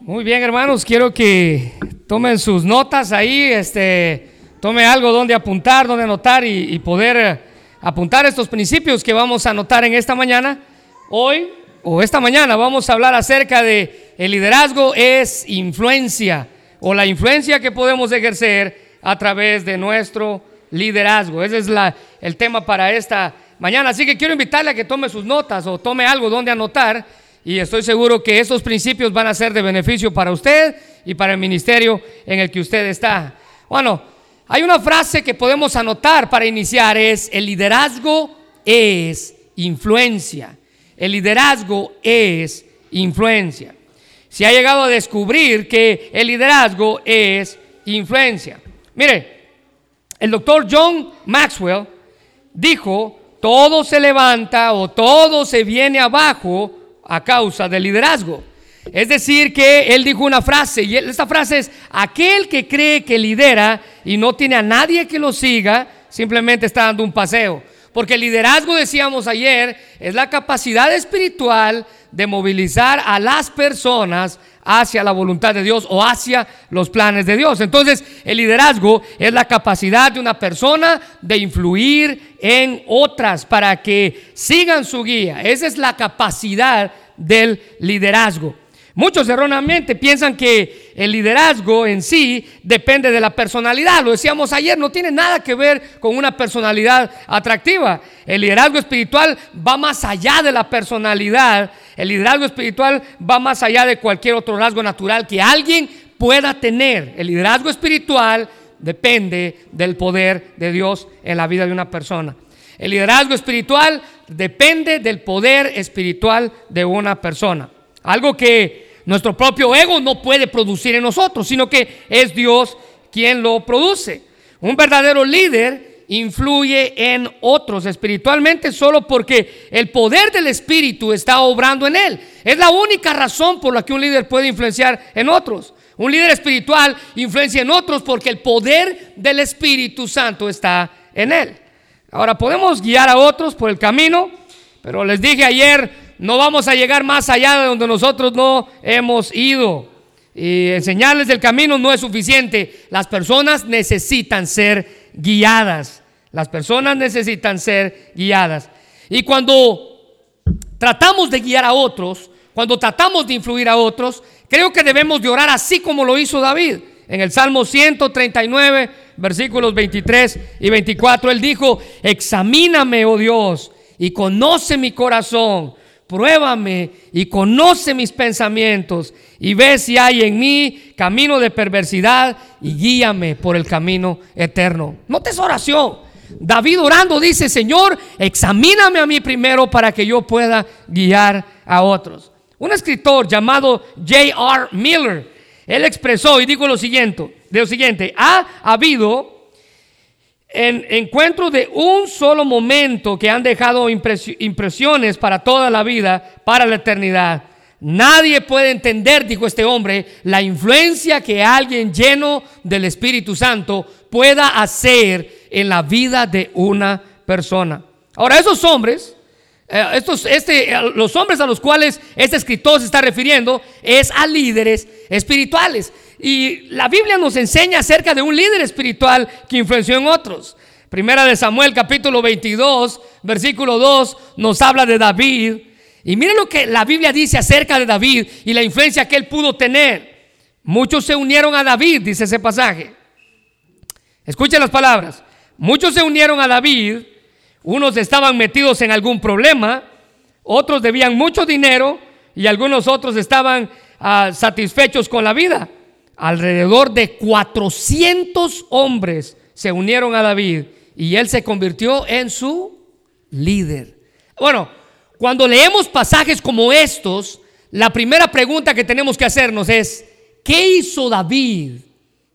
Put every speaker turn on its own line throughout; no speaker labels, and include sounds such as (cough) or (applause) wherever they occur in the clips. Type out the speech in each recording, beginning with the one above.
Muy bien, hermanos, quiero que tomen sus notas ahí, este, tome algo donde apuntar, donde anotar y, poder eh, apuntar estos principios que vamos a anotar en esta mañana. Hoy o esta mañana vamos a hablar acerca de el liderazgo es influencia o la influencia que podemos ejercer a través de nuestro liderazgo. Ese es el tema para esta mañana. Así que quiero invitarle a que tome sus notas o tome algo donde anotar y estoy seguro que estos principios van a ser de beneficio para usted y para el ministerio en el que usted está. Bueno, hay una frase que podemos anotar para iniciar, es el liderazgo es influencia. El liderazgo es influencia. Se ha llegado a descubrir que el liderazgo es influencia. Mire, el doctor John Maxwell dijo, todo se levanta o todo se viene abajo a causa del liderazgo. Es decir, que él dijo una frase, y esta frase es, aquel que cree que lidera y no tiene a nadie que lo siga, simplemente está dando un paseo. Porque el liderazgo, decíamos ayer, es la capacidad espiritual de movilizar a las personas hacia la voluntad de Dios o hacia los planes de Dios. Entonces, el liderazgo es la capacidad de una persona de influir en otras para que sigan su guía. Esa es la capacidad del liderazgo. Muchos erróneamente piensan que el liderazgo en sí depende de la personalidad. Lo decíamos ayer, no tiene nada que ver con una personalidad atractiva. El liderazgo espiritual va más allá de la personalidad. El liderazgo espiritual va más allá de cualquier otro rasgo natural que alguien pueda tener. El liderazgo espiritual depende del poder de Dios en la vida de una persona. El liderazgo espiritual depende del poder espiritual de una persona. Algo que nuestro propio ego no puede producir en nosotros, sino que es Dios quien lo produce. Un verdadero líder influye en otros espiritualmente solo porque el poder del Espíritu está obrando en él. Es la única razón por la que un líder puede influenciar en otros. Un líder espiritual influencia en otros porque el poder del Espíritu Santo está en él. Ahora podemos guiar a otros por el camino, pero les dije ayer, no vamos a llegar más allá de donde nosotros no hemos ido. Y enseñarles el camino no es suficiente. Las personas necesitan ser guiadas. Las personas necesitan ser guiadas. Y cuando tratamos de guiar a otros, cuando tratamos de influir a otros, creo que debemos de orar así como lo hizo David. En el Salmo 139, versículos 23 y 24, él dijo, examíname, oh Dios, y conoce mi corazón pruébame y conoce mis pensamientos y ve si hay en mí camino de perversidad y guíame por el camino eterno. Note esa oración. David orando dice, Señor, examíname a mí primero para que yo pueda guiar a otros. Un escritor llamado J.R. Miller, él expresó y dijo lo siguiente, de lo siguiente, ha habido en encuentro de un solo momento que han dejado impresiones para toda la vida, para la eternidad. Nadie puede entender, dijo este hombre, la influencia que alguien lleno del Espíritu Santo pueda hacer en la vida de una persona. Ahora, esos hombres, eh, estos, este, los hombres a los cuales este escritor se está refiriendo, es a líderes espirituales. Y la Biblia nos enseña acerca de un líder espiritual que influenció en otros. Primera de Samuel capítulo 22, versículo 2 nos habla de David. Y miren lo que la Biblia dice acerca de David y la influencia que él pudo tener. Muchos se unieron a David, dice ese pasaje. Escuchen las palabras. Muchos se unieron a David, unos estaban metidos en algún problema, otros debían mucho dinero y algunos otros estaban ah, satisfechos con la vida alrededor de 400 hombres se unieron a David y él se convirtió en su líder. Bueno, cuando leemos pasajes como estos, la primera pregunta que tenemos que hacernos es, ¿qué hizo David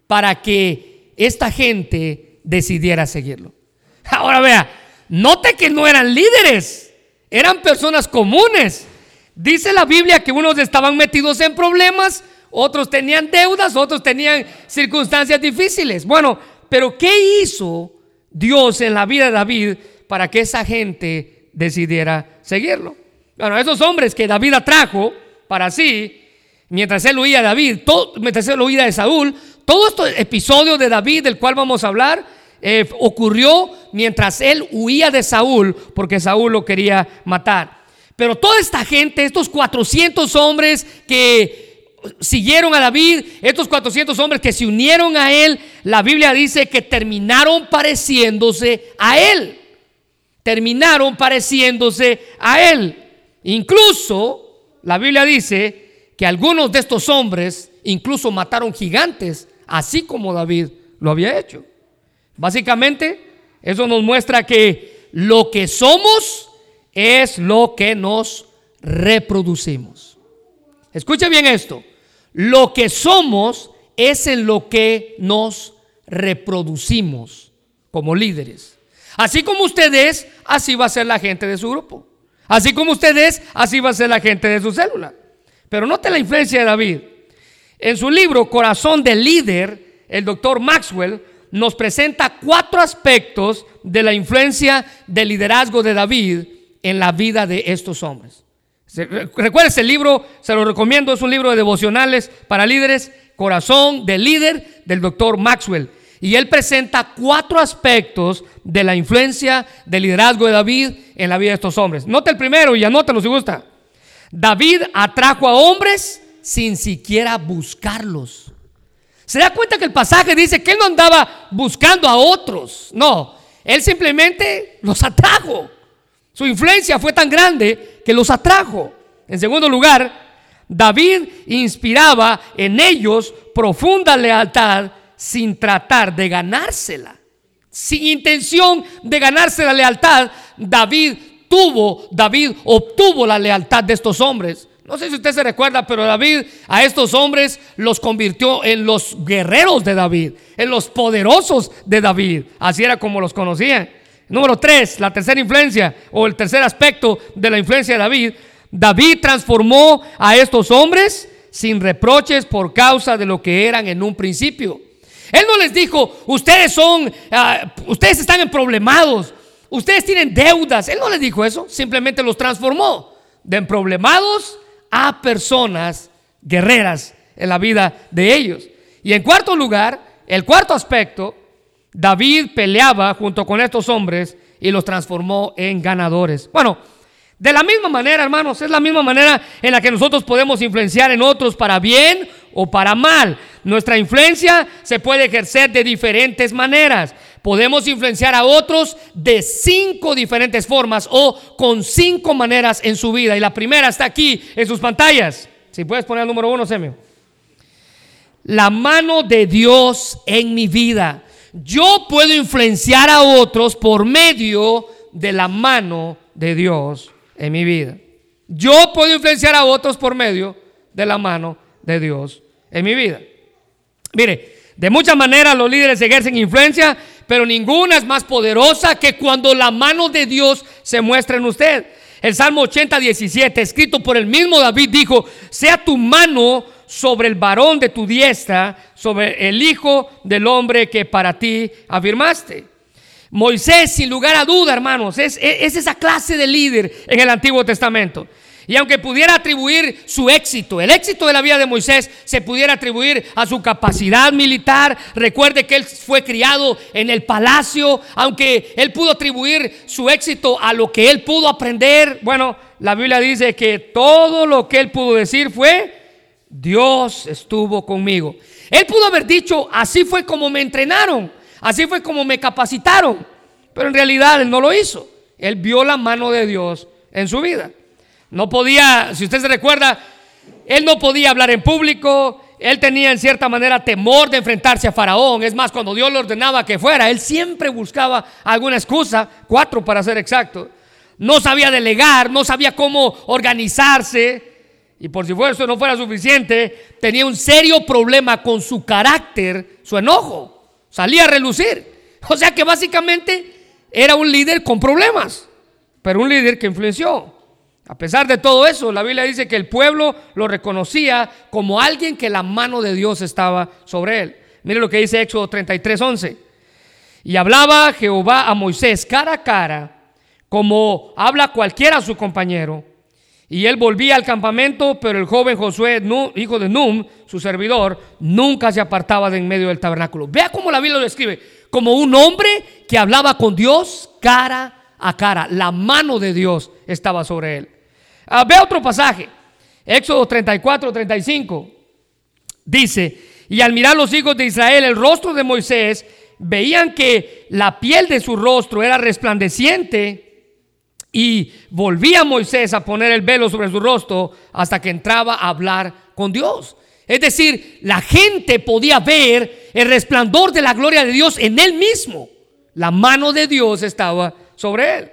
para que esta gente decidiera seguirlo? (laughs) Ahora vea, note que no eran líderes, eran personas comunes. Dice la Biblia que unos estaban metidos en problemas, otros tenían deudas, otros tenían circunstancias difíciles. Bueno, pero ¿qué hizo Dios en la vida de David para que esa gente decidiera seguirlo? Bueno, esos hombres que David atrajo para sí, mientras él huía de David, mientras él huía de Saúl, todo este episodio de David del cual vamos a hablar eh, ocurrió mientras él huía de Saúl porque Saúl lo quería matar. Pero toda esta gente, estos 400 hombres que siguieron a David, estos 400 hombres que se unieron a él, la Biblia dice que terminaron pareciéndose a él. Terminaron pareciéndose a él. Incluso la Biblia dice que algunos de estos hombres incluso mataron gigantes, así como David lo había hecho. Básicamente, eso nos muestra que lo que somos es lo que nos reproducimos. Escuche bien esto. Lo que somos es en lo que nos reproducimos como líderes. Así como usted es, así va a ser la gente de su grupo. Así como usted es, así va a ser la gente de su célula. Pero note la influencia de David. En su libro Corazón del Líder, el doctor Maxwell nos presenta cuatro aspectos de la influencia del liderazgo de David en la vida de estos hombres. Recuerda ese libro, se lo recomiendo, es un libro de devocionales para líderes, Corazón del líder del doctor Maxwell. Y él presenta cuatro aspectos de la influencia del liderazgo de David en la vida de estos hombres. Nota el primero y anótalo si gusta. David atrajo a hombres sin siquiera buscarlos. Se da cuenta que el pasaje dice que él no andaba buscando a otros. No, él simplemente los atrajo. Su influencia fue tan grande que los atrajo. En segundo lugar, David inspiraba en ellos profunda lealtad sin tratar de ganársela. Sin intención de ganarse la lealtad, David tuvo, David obtuvo la lealtad de estos hombres. No sé si usted se recuerda, pero David a estos hombres los convirtió en los guerreros de David, en los poderosos de David. Así era como los conocían. Número tres, la tercera influencia o el tercer aspecto de la influencia de David. David transformó a estos hombres sin reproches por causa de lo que eran en un principio. Él no les dijo, ustedes son, ah, ustedes están en problemados, ustedes tienen deudas. Él no les dijo eso, simplemente los transformó de problemados a personas guerreras en la vida de ellos. Y en cuarto lugar, el cuarto aspecto David peleaba junto con estos hombres y los transformó en ganadores. Bueno, de la misma manera, hermanos, es la misma manera en la que nosotros podemos influenciar en otros para bien o para mal. Nuestra influencia se puede ejercer de diferentes maneras. Podemos influenciar a otros de cinco diferentes formas o con cinco maneras en su vida. Y la primera está aquí en sus pantallas. Si puedes poner el número uno, Semio. La mano de Dios en mi vida yo puedo influenciar a otros por medio de la mano de Dios en mi vida. Yo puedo influenciar a otros por medio de la mano de Dios en mi vida. Mire, de muchas maneras los líderes ejercen influencia, pero ninguna es más poderosa que cuando la mano de Dios se muestra en usted. El Salmo 80, 17, escrito por el mismo David, dijo, sea tu mano sobre el varón de tu diestra, sobre el hijo del hombre que para ti afirmaste. Moisés, sin lugar a duda, hermanos, es, es, esa clase de líder en el Antiguo Testamento. Y aunque pudiera atribuir su éxito, el éxito de la vida de Moisés se pudiera atribuir a su capacidad militar, recuerde que él fue criado en el palacio, aunque él pudo atribuir su éxito a lo que él pudo aprender, bueno, la Biblia dice que todo lo que él pudo decir fue, Dios estuvo conmigo. Él pudo haber dicho, así fue como me entrenaron, así fue como me capacitaron, pero en realidad él no lo hizo. Él vio la mano de Dios en su vida. No podía, si usted se recuerda, él no podía hablar en público, él tenía en cierta manera temor de enfrentarse a Faraón. Es más, cuando Dios le ordenaba que fuera, él siempre buscaba alguna excusa, cuatro para ser exacto. No sabía delegar, no sabía cómo organizarse. Y por si eso no fuera suficiente, tenía un serio problema con su carácter, su enojo. Salía a relucir. O sea que básicamente era un líder con problemas, pero un líder que influenció. A pesar de todo eso, la Biblia dice que el pueblo lo reconocía como alguien que la mano de Dios estaba sobre él. Mire lo que dice Éxodo 33, 11. Y hablaba Jehová a Moisés cara a cara, como habla cualquiera a su compañero Y él volvía al campamento, pero el joven Josué, hijo de Num, su servidor, nunca se apartaba de en medio del tabernáculo. Vea cómo la Biblia lo describe, como un hombre que hablaba con Dios cara a cara. La mano de Dios estaba sobre él. Ah, vea otro pasaje, Éxodo 34, 35. Dice, y al mirar los hijos de Israel el rostro de Moisés, veían que la piel de su rostro era resplandeciente y volvía Moisés a poner el velo sobre su rostro hasta que entraba a hablar con Dios. Es decir, la gente podía ver el resplandor de la gloria de Dios en él mismo. La mano de Dios estaba sobre él.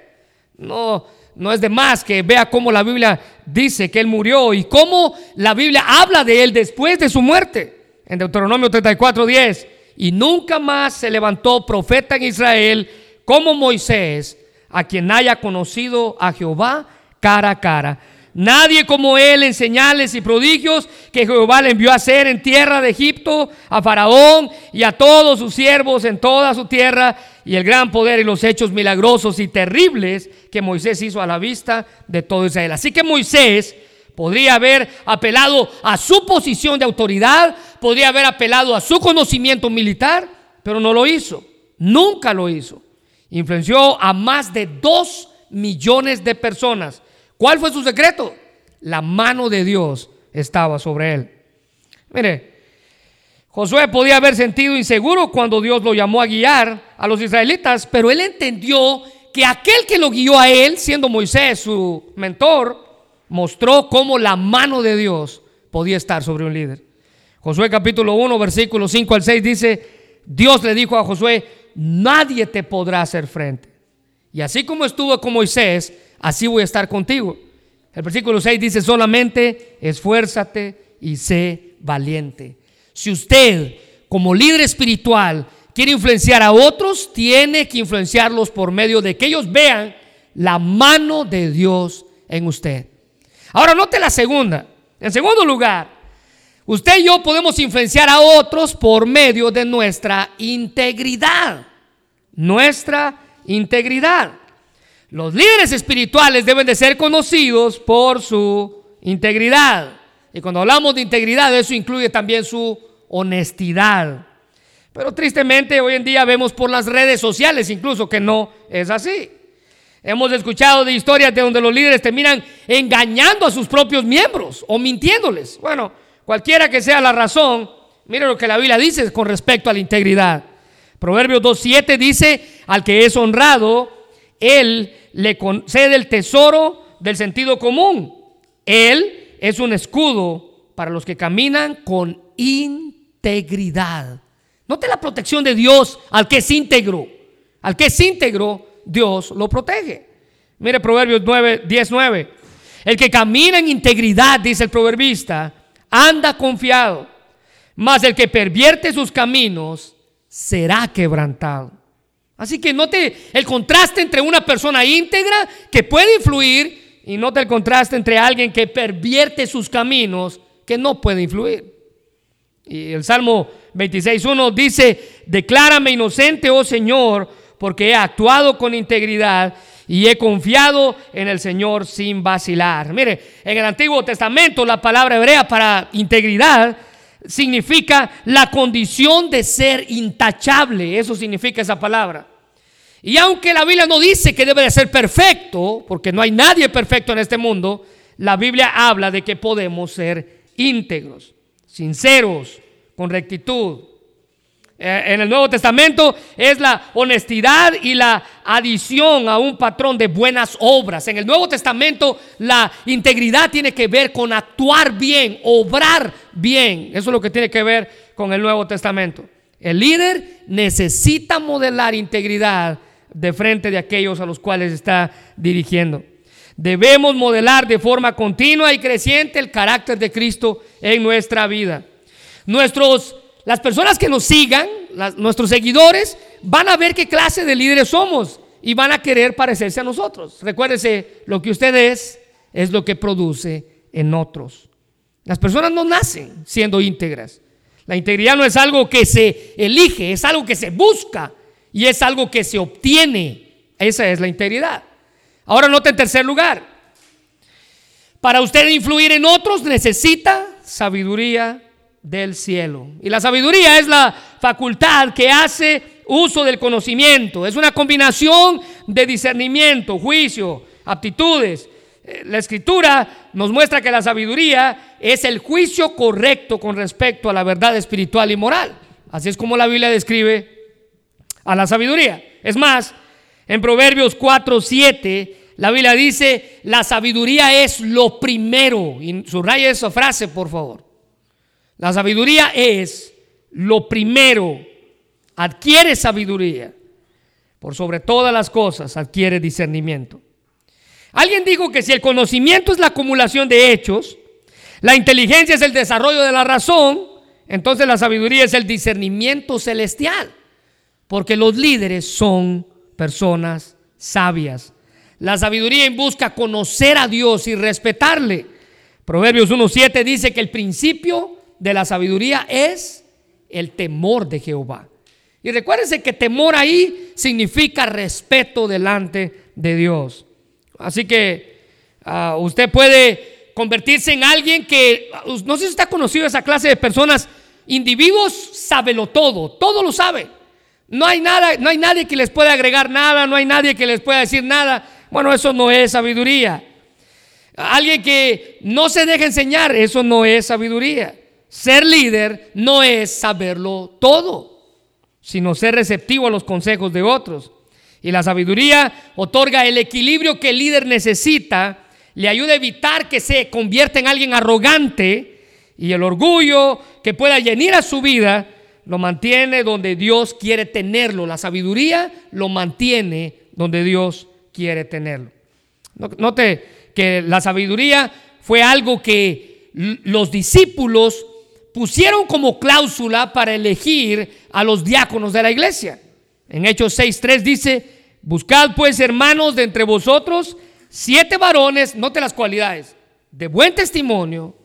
No, no es de más que vea cómo la Biblia dice que él murió y cómo la Biblia habla de él después de su muerte. En Deuteronomio 34, 10. Y nunca más se levantó profeta en Israel como Moisés a quien haya conocido a Jehová cara a cara. Nadie como él en señales y prodigios que Jehová le envió a hacer en tierra de Egipto, a Faraón y a todos sus siervos en toda su tierra, y el gran poder y los hechos milagrosos y terribles que Moisés hizo a la vista de todo Israel. Así que Moisés podría haber apelado a su posición de autoridad, podría haber apelado a su conocimiento militar, pero no lo hizo, nunca lo hizo influenció a más de dos millones de personas. ¿Cuál fue su secreto? La mano de Dios estaba sobre él. Mire, Josué podía haber sentido inseguro cuando Dios lo llamó a guiar a los israelitas, pero él entendió que aquel que lo guió a él, siendo Moisés su mentor, mostró cómo la mano de Dios podía estar sobre un líder. Josué capítulo 1, versículo 5 al 6 dice, Dios le dijo a Josué, nadie te podrá hacer frente. Y así como estuvo con Moisés, así voy a estar contigo. El versículo 6 dice, solamente esfuérzate y sé valiente. Si usted, como líder espiritual, quiere influenciar a otros, tiene que influenciarlos por medio de que ellos vean la mano de Dios en usted. Ahora note la segunda. En segundo lugar, usted y yo podemos influenciar a otros por medio de nuestra integridad nuestra integridad. Los líderes espirituales deben de ser conocidos por su integridad. Y cuando hablamos de integridad, eso incluye también su honestidad. Pero tristemente hoy en día vemos por las redes sociales incluso que no es así. Hemos escuchado de historias de donde los líderes terminan engañando a sus propios miembros o mintiéndoles. Bueno, cualquiera que sea la razón, mire lo que la Biblia dice con respecto a la integridad. Proverbios 2.7 dice, al que es honrado, él le concede el tesoro del sentido común. Él es un escudo para los que caminan con integridad. Note la protección de Dios al que es íntegro. Al que es íntegro, Dios lo protege. Mire Proverbios 9, 10, 9. El que camina en integridad, dice el proverbista, anda confiado. Mas el que pervierte sus caminos será quebrantado. Así que note el contraste entre una persona íntegra que puede influir y note el contraste entre alguien que pervierte sus caminos que no puede influir. Y el Salmo 26.1 dice, declárame inocente, oh Señor, porque he actuado con integridad y he confiado en el Señor sin vacilar. Mire, en el Antiguo Testamento la palabra hebrea para integridad significa la condición de ser intachable. Eso significa esa palabra. Y aunque la Biblia no dice que debe de ser perfecto, porque no hay nadie perfecto en este mundo, la Biblia habla de que podemos ser íntegros, sinceros, con rectitud, en el Nuevo Testamento es la honestidad y la adición a un patrón de buenas obras. En el Nuevo Testamento la integridad tiene que ver con actuar bien, obrar bien. Eso es lo que tiene que ver con el Nuevo Testamento. El líder necesita modelar integridad de frente de aquellos a los cuales está dirigiendo. Debemos modelar de forma continua y creciente el carácter de Cristo en nuestra vida. Nuestros las personas que nos sigan, nuestros seguidores, van a ver qué clase de líderes somos y van a querer parecerse a nosotros. Recuérdese, lo que usted es es lo que produce en otros. Las personas no nacen siendo íntegras. La integridad no es algo que se elige, es algo que se busca y es algo que se obtiene. Esa es la integridad. Ahora nota en tercer lugar. Para usted influir en otros necesita sabiduría del cielo. Y la sabiduría es la facultad que hace uso del conocimiento. Es una combinación de discernimiento, juicio, aptitudes. Eh, la escritura nos muestra que la sabiduría es el juicio correcto con respecto a la verdad espiritual y moral. Así es como la Biblia describe a la sabiduría. Es más, en Proverbios 4, 7, la Biblia dice, la sabiduría es lo primero. Y subraya esa frase, por favor. La sabiduría es lo primero. Adquiere sabiduría. Por sobre todas las cosas, adquiere discernimiento. Alguien dijo que si el conocimiento es la acumulación de hechos, la inteligencia es el desarrollo de la razón, entonces la sabiduría es el discernimiento celestial. Porque los líderes son personas sabias. La sabiduría busca conocer a Dios y respetarle. Proverbios 1.7 dice que el principio de la sabiduría es el temor de Jehová. Y recuérdense que temor ahí significa respeto delante de Dios. Así que ah, usted puede convertirse en alguien que, no sé si está conocido esa clase de personas, individuos, sábelo todo, todo lo sabe. No hay nada, no hay nadie que les pueda agregar nada, no hay nadie que les pueda decir nada. Bueno, eso no es sabiduría. Alguien que no se deja enseñar, eso no es sabiduría. Ser líder no es saberlo todo, sino ser receptivo a los consejos de otros. Y la sabiduría otorga el equilibrio que el líder necesita, le ayuda a evitar que se convierta en alguien arrogante y el orgullo que pueda llenar a su vida lo mantiene donde Dios quiere tenerlo. La sabiduría lo mantiene donde Dios quiere tenerlo. Note que la sabiduría fue algo que los discípulos pusieron como cláusula para elegir a los diáconos de la iglesia. En Hechos 6.3 dice, buscad pues hermanos de entre vosotros siete varones, note las cualidades, de buen testimonio,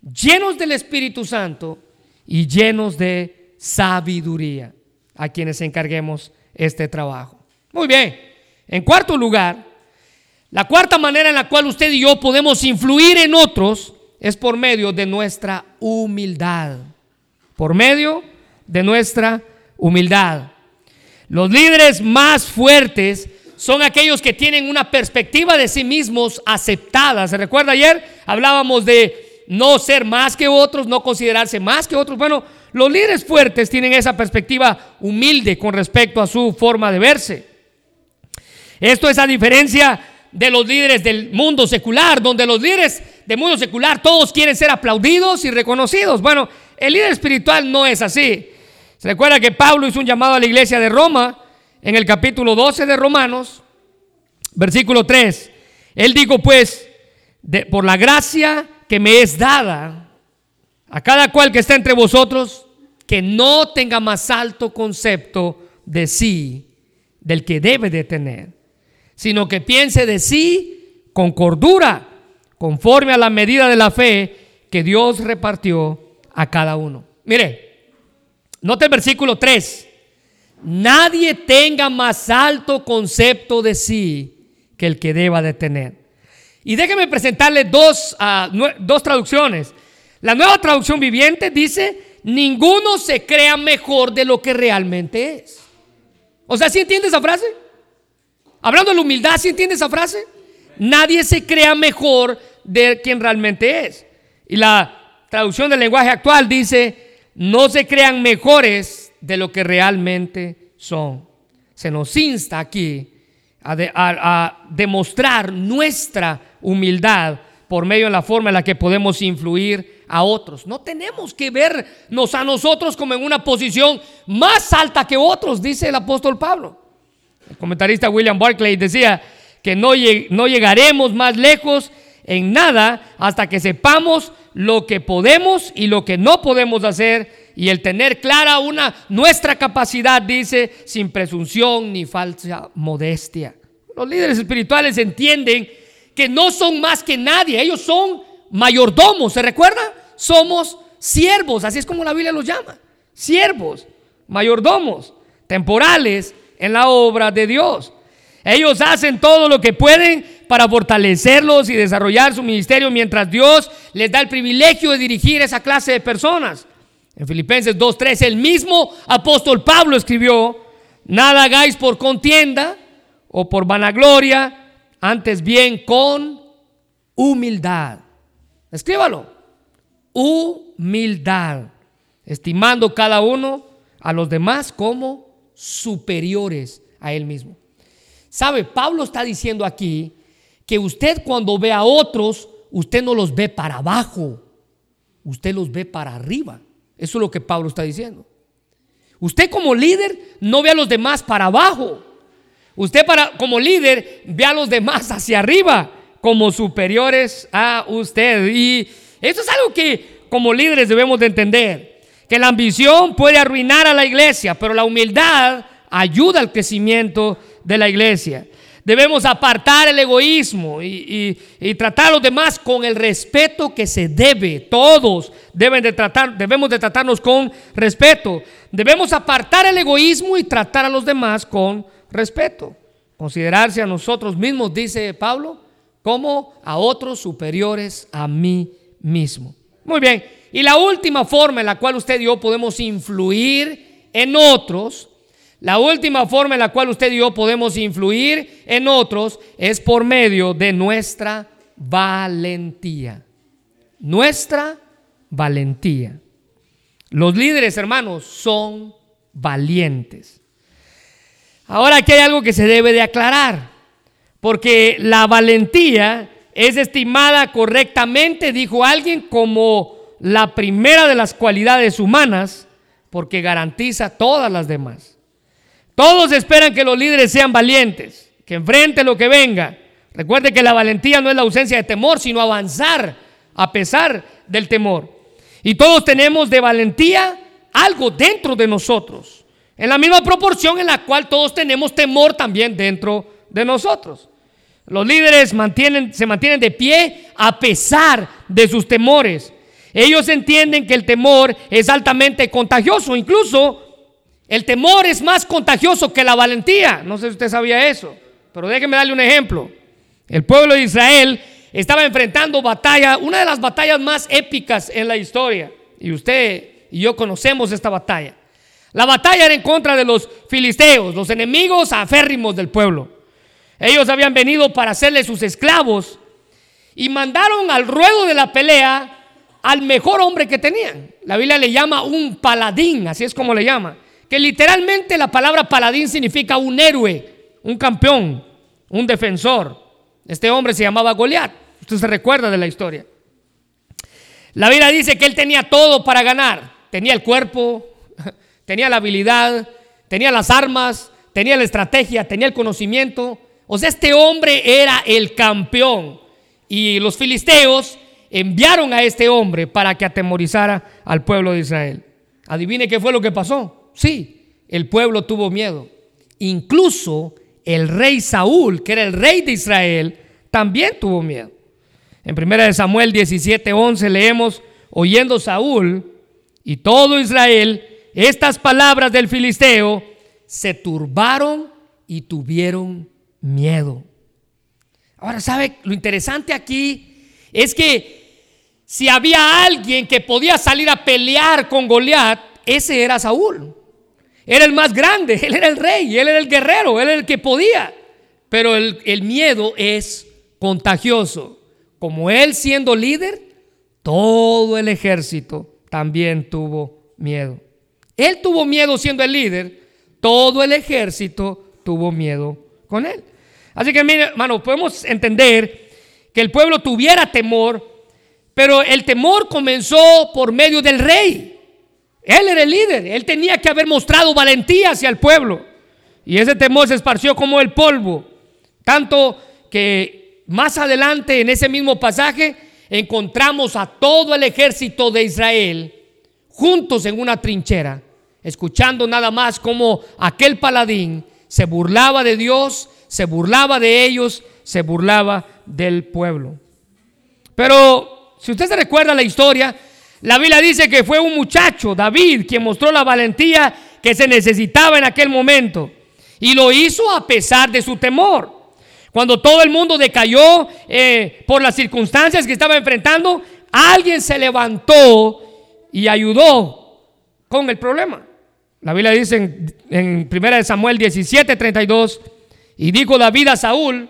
llenos del Espíritu Santo y llenos de sabiduría a quienes encarguemos este trabajo. Muy bien. En cuarto lugar, la cuarta manera en la cual usted y yo podemos influir en otros es por medio de nuestra humildad. Por medio de nuestra humildad. Los líderes más fuertes son aquellos que tienen una perspectiva de sí mismos aceptada. ¿Se recuerda ayer? Hablábamos de no ser más que otros, no considerarse más que otros. Bueno, los líderes fuertes tienen esa perspectiva humilde con respecto a su forma de verse. Esto es a diferencia de los líderes del mundo secular, donde los líderes del mundo secular todos quieren ser aplaudidos y reconocidos. Bueno, el líder espiritual no es así. Se recuerda que Pablo hizo un llamado a la iglesia de Roma en el capítulo 12 de Romanos, versículo 3. Él dijo pues, de, por la gracia que me es dada a cada cual que está entre vosotros, que no tenga más alto concepto de sí del que debe de tener, sino que piense de sí con cordura, conforme a la medida de la fe que Dios repartió a cada uno. Mire, note el versículo 3. Nadie tenga más alto concepto de sí que el que deba de tener. Y déjeme presentarle dos, ah, dos traducciones. La nueva traducción viviente dice, ninguno se crea mejor de lo que realmente es. O sea, ¿sí entiende esa frase? Hablando de la humildad, ¿sí entiende esa frase? Nadie se crea mejor de quien realmente es. Y la traducción del lenguaje actual dice, no se crean mejores de lo que realmente son. Se nos insta aquí a, demostrar nuestra humildad por medio de la forma en la que podemos influir a otros. No tenemos que vernos a nosotros como en una posición más alta que otros, dice el apóstol Pablo. El comentarista William Barclay decía que no, no llegaremos más lejos en nada hasta que sepamos lo que podemos y lo que no podemos hacer y el tener clara una nuestra capacidad dice sin presunción ni falsa modestia. Los líderes espirituales entienden que no son más que nadie, ellos son mayordomos, ¿se recuerda? Somos siervos, así es como la Biblia los llama, siervos, mayordomos, temporales en la obra de Dios. Ellos hacen todo lo que pueden para fortalecerlos y desarrollar su ministerio mientras Dios les da el privilegio de dirigir esa clase de personas. En Filipenses 2.3 el mismo apóstol Pablo escribió, nada hagáis por contienda o por vanagloria, antes bien con humildad. Escríbalo. Humildad, estimando cada uno a los demás como superiores a él mismo. ¿Sabe? Pablo está diciendo aquí que usted cuando ve a otros, usted no los ve para abajo, usted los ve para arriba. Eso es lo que Pablo está diciendo. Usted como líder no ve a los demás para abajo. Usted para, como líder ve a los demás hacia arriba como superiores a usted. Y eso es algo que como líderes debemos de entender. Que la ambición puede arruinar a la iglesia, pero la humildad ayuda al crecimiento de la iglesia. Debemos apartar el egoísmo y, tratar a los demás con el respeto que se debe. Todos deben de tratar, debemos de tratarnos con respeto. Debemos apartar el egoísmo y tratar a los demás con respeto. Considerarse a nosotros mismos, dice Pablo, como a otros superiores a mí mismo. Muy bien. Y la última forma en la cual usted y yo podemos influir en otros la última forma en la cual usted y yo podemos influir en otros es por medio de nuestra valentía. Nuestra valentía. Los líderes, hermanos, son valientes. Ahora aquí hay algo que se debe de aclarar, porque la valentía es estimada correctamente, dijo alguien, como la primera de las cualidades humanas, porque garantiza todas las demás. Todos esperan que los líderes sean valientes, que enfrenten lo que venga. Recuerde que la valentía no es la ausencia de temor, sino avanzar a pesar del temor. Y todos tenemos de valentía algo dentro de nosotros, en la misma proporción en la cual todos tenemos temor también dentro de nosotros. Los líderes se mantienen de pie a pesar de sus temores. Ellos entienden que el temor es altamente contagioso, incluso el temor es más contagioso que la valentía. No sé si usted sabía eso, pero déjeme darle un ejemplo. El pueblo de Israel estaba enfrentando batalla, una de las batallas más épicas en la historia. Y usted y yo conocemos esta batalla. La batalla era en contra de los filisteos, los enemigos aférrimos del pueblo. Ellos habían venido para hacerle sus esclavos y mandaron al ruedo de la pelea al mejor hombre que tenían. La Biblia le llama un paladín, así es como le llama que literalmente la palabra paladín significa un héroe, un campeón, un defensor. Este hombre se llamaba Goliat. Usted se recuerda de la historia. La Biblia dice que él tenía todo para ganar. Tenía el cuerpo, (laughs) tenía la habilidad, tenía las armas, tenía la estrategia, tenía el conocimiento. O sea, este hombre era el campeón. Y los filisteos enviaron a este hombre para que atemorizara al pueblo de Israel. Adivine qué fue lo que pasó. Sí, el pueblo tuvo miedo. Incluso el rey Saúl, que era el rey de Israel, también tuvo miedo. En 1 Samuel 17:11 leemos, oyendo Saúl y todo Israel estas palabras del filisteo, se turbaron y tuvieron miedo. Ahora, ¿sabe? Lo interesante aquí es que si había alguien que podía salir a pelear con Goliat, ese era Saúl. Era el más grande, (laughs) él era el rey, él era el guerrero, él era el que podía. Pero el, miedo es contagioso. Como él siendo líder, todo el ejército también tuvo miedo. Él tuvo miedo siendo el líder, todo el ejército tuvo miedo con él. Así que, mire, hermano, podemos entender que el pueblo tuviera temor, pero el temor comenzó por medio del rey. Él era el líder, él tenía que haber mostrado valentía hacia el pueblo. Y ese temor se esparció como el polvo. Tanto que más adelante en ese mismo pasaje encontramos a todo el ejército de Israel juntos en una trinchera, escuchando nada más como aquel paladín se burlaba de Dios, se burlaba de ellos, se burlaba del pueblo. Pero si usted se recuerda la historia, la Biblia dice que fue un muchacho, David, quien mostró la valentía que se necesitaba en aquel momento. Y lo hizo a pesar de su temor. Cuando todo el mundo decayó eh, por las circunstancias que estaba enfrentando, alguien se levantó y ayudó con el problema. La Biblia dice en, en 1 Samuel 17, 32, y dijo David a Saúl,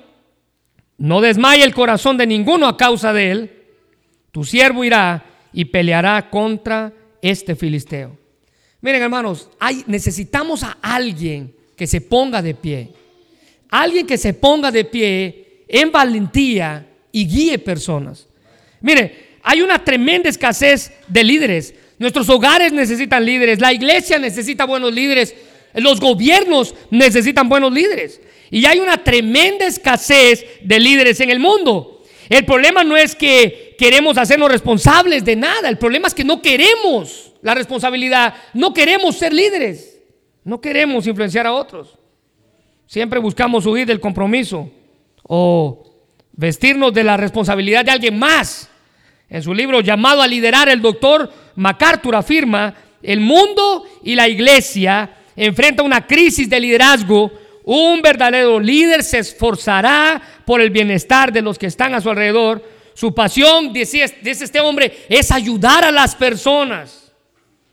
no desmaye el corazón de ninguno a causa de él, tu siervo irá y peleará contra este filisteo. Miren hermanos, hay, necesitamos a alguien que se ponga de pie. Alguien que se ponga de pie en valentía y guíe personas. Mire, hay una tremenda escasez de líderes. Nuestros hogares necesitan líderes, la iglesia necesita buenos líderes, los gobiernos necesitan buenos líderes. Y hay una tremenda escasez de líderes en el mundo. El problema no es que queremos hacernos responsables de nada, el problema es que no queremos la responsabilidad, no queremos ser líderes, no queremos influenciar a otros. Siempre buscamos huir del compromiso o vestirnos de la responsabilidad de alguien más. En su libro llamado a liderar, el doctor MacArthur afirma, el mundo y la iglesia enfrentan una crisis de liderazgo. Un verdadero líder se esforzará por el bienestar de los que están a su alrededor. Su pasión, dice, este hombre, es ayudar a las personas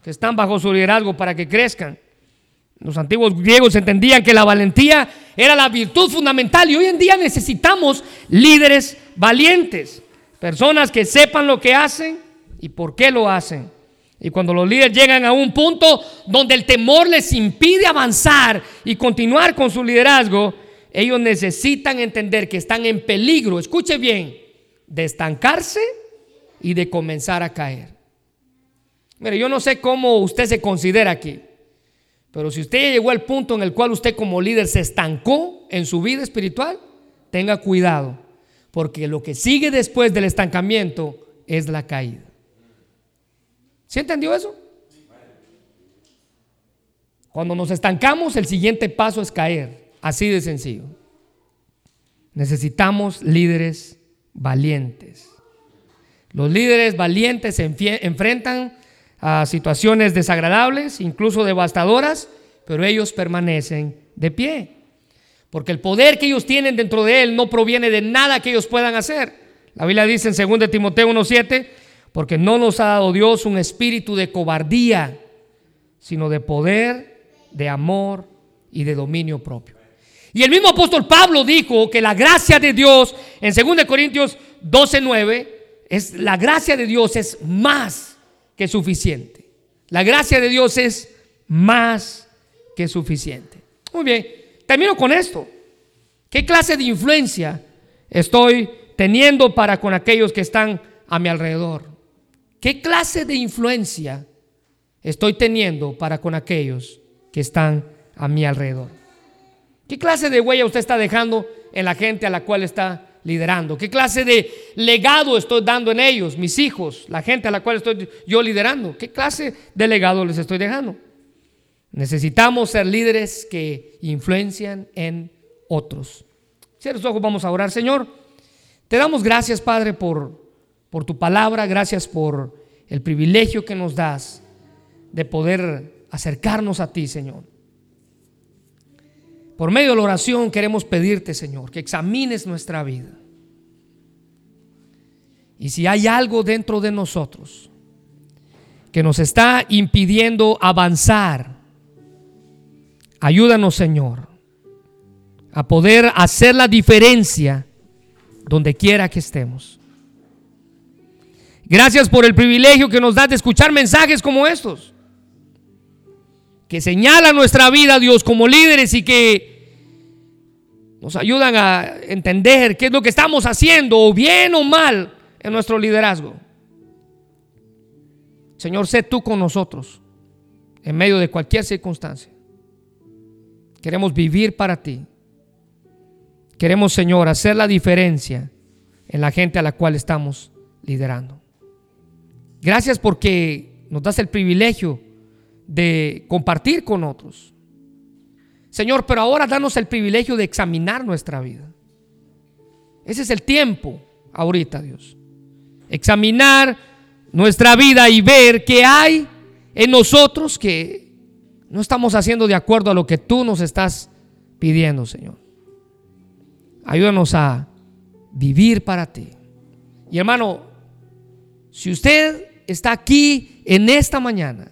que están bajo su liderazgo para que crezcan. Los antiguos griegos entendían que la valentía era la virtud fundamental y hoy en día necesitamos líderes valientes, personas que sepan lo que hacen y por qué lo hacen. Y cuando los líderes llegan a un punto donde el temor les impide avanzar y continuar con su liderazgo, ellos necesitan entender que están en peligro, escuche bien, de estancarse y de comenzar a caer. Mire, yo no sé cómo usted se considera aquí. Pero si usted llegó al punto en el cual usted como líder se estancó en su vida espiritual, tenga cuidado, porque lo que sigue después del estancamiento es la caída. ¿Sí entendió eso? Cuando nos estancamos, el siguiente paso es caer, así de sencillo. Necesitamos líderes valientes. Los líderes valientes se enfrentan a situaciones desagradables, incluso devastadoras, pero ellos permanecen de pie. Porque el poder que ellos tienen dentro de él no proviene de nada que ellos puedan hacer. La Biblia dice en 2 Timoteo 1:7, porque no nos ha dado Dios un espíritu de cobardía, sino de poder, de amor y de dominio propio. Y el mismo apóstol Pablo dijo que la gracia de Dios en 2 Corintios 12:9 es la gracia de Dios es más que suficiente. La gracia de Dios es más que suficiente. Muy bien, termino con esto. ¿Qué clase de influencia estoy teniendo para con aquellos que están a mi alrededor? ¿Qué clase de influencia estoy teniendo para con aquellos que están a mi alrededor? ¿Qué clase de huella usted está dejando en la gente a la cual está liderando? ¿Qué clase de legado estoy dando en ellos, mis hijos, la gente a la cual estoy yo liderando? ¿Qué clase de legado les estoy dejando? Necesitamos ser líderes que influencian en otros. Cierra tus ojos, vamos a orar. Señor, te damos gracias, Padre, por, por tu palabra, gracias por el privilegio que nos das de poder acercarnos a ti, Señor. Por medio de la oración queremos pedirte, Señor, que examines nuestra vida. Y si hay algo dentro de nosotros que nos está impidiendo avanzar, ayúdanos, Señor, a poder hacer la diferencia donde quiera que estemos. Gracias por el privilegio que nos da de escuchar mensajes como estos que señalan nuestra vida, Dios, como líderes y que nos ayudan a entender qué es lo que estamos haciendo, o bien o mal, en nuestro liderazgo. Señor, sé tú con nosotros en medio de cualquier circunstancia. Queremos vivir para ti. Queremos, Señor, hacer la diferencia en la gente a la cual estamos liderando. Gracias porque nos das el privilegio de compartir con otros. Señor, pero ahora danos el privilegio de examinar nuestra vida. Ese es el tiempo ahorita, Dios. Examinar nuestra vida y ver qué hay en nosotros que no estamos haciendo de acuerdo a lo que tú nos estás pidiendo, Señor. Ayúdanos a vivir para ti. Y hermano, si usted está aquí en esta mañana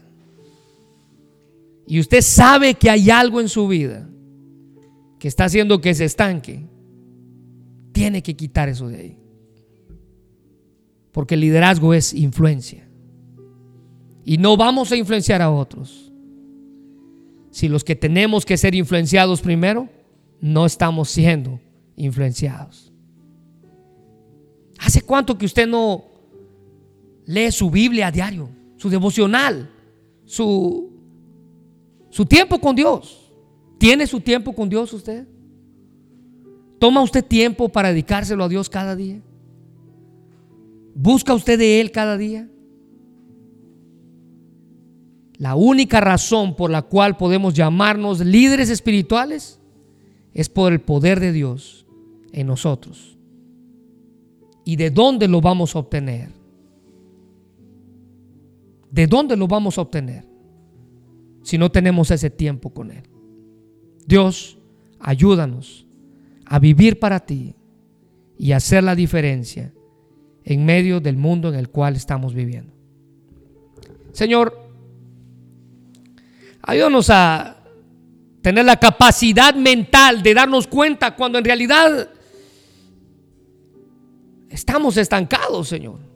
y usted sabe que hay algo en su vida que está haciendo que se estanque, tiene que quitar eso de ahí. Porque el liderazgo es influencia. Y no vamos a influenciar a otros. Si los que tenemos que ser influenciados primero, no estamos siendo influenciados. ¿Hace cuánto que usted no lee su Biblia a diario, su devocional, su, su tiempo con Dios? ¿Tiene su tiempo con Dios usted? ¿Toma usted tiempo para dedicárselo a Dios cada día? ¿Busca usted de Él cada día? La única razón por la cual podemos llamarnos líderes espirituales es por el poder de Dios en nosotros. ¿Y de dónde lo vamos a obtener? ¿De dónde lo vamos a obtener si no tenemos ese tiempo con Él? Dios, ayúdanos a vivir para ti y hacer la diferencia en medio del mundo en el cual estamos viviendo. Señor, ayúdanos a tener la capacidad mental de darnos cuenta cuando en realidad estamos estancados, Señor.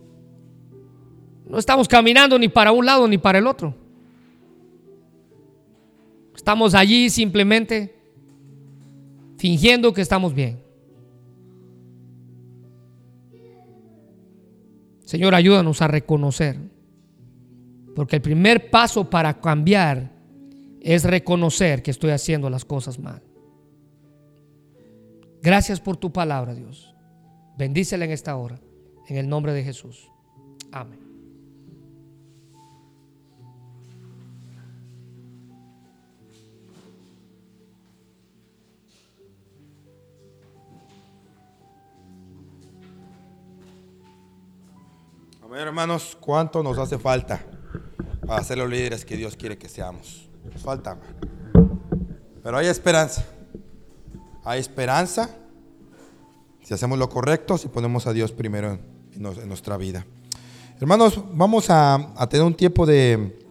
No estamos caminando ni para un lado ni para el otro. Estamos allí simplemente fingiendo que estamos bien. Señor, ayúdanos a reconocer. Porque el primer paso para cambiar es reconocer que estoy haciendo las cosas mal. Gracias por tu palabra, Dios. Bendícela en esta hora, en el nombre de Jesús. Amén.
Amén, hermanos, ¿cuánto nos hace falta para ser los líderes que Dios quiere que seamos? Nos falta. Pero hay esperanza. Hay esperanza si hacemos lo correcto, si ponemos a Dios primero en, nuestra vida. Hermanos, vamos a, tener un tiempo de,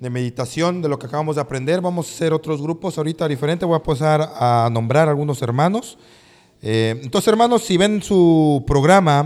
de meditación de lo que acabamos de aprender. Vamos a hacer otros grupos ahorita diferentes. Voy a pasar a nombrar algunos hermanos. Eh, entonces, hermanos, si ven su programa,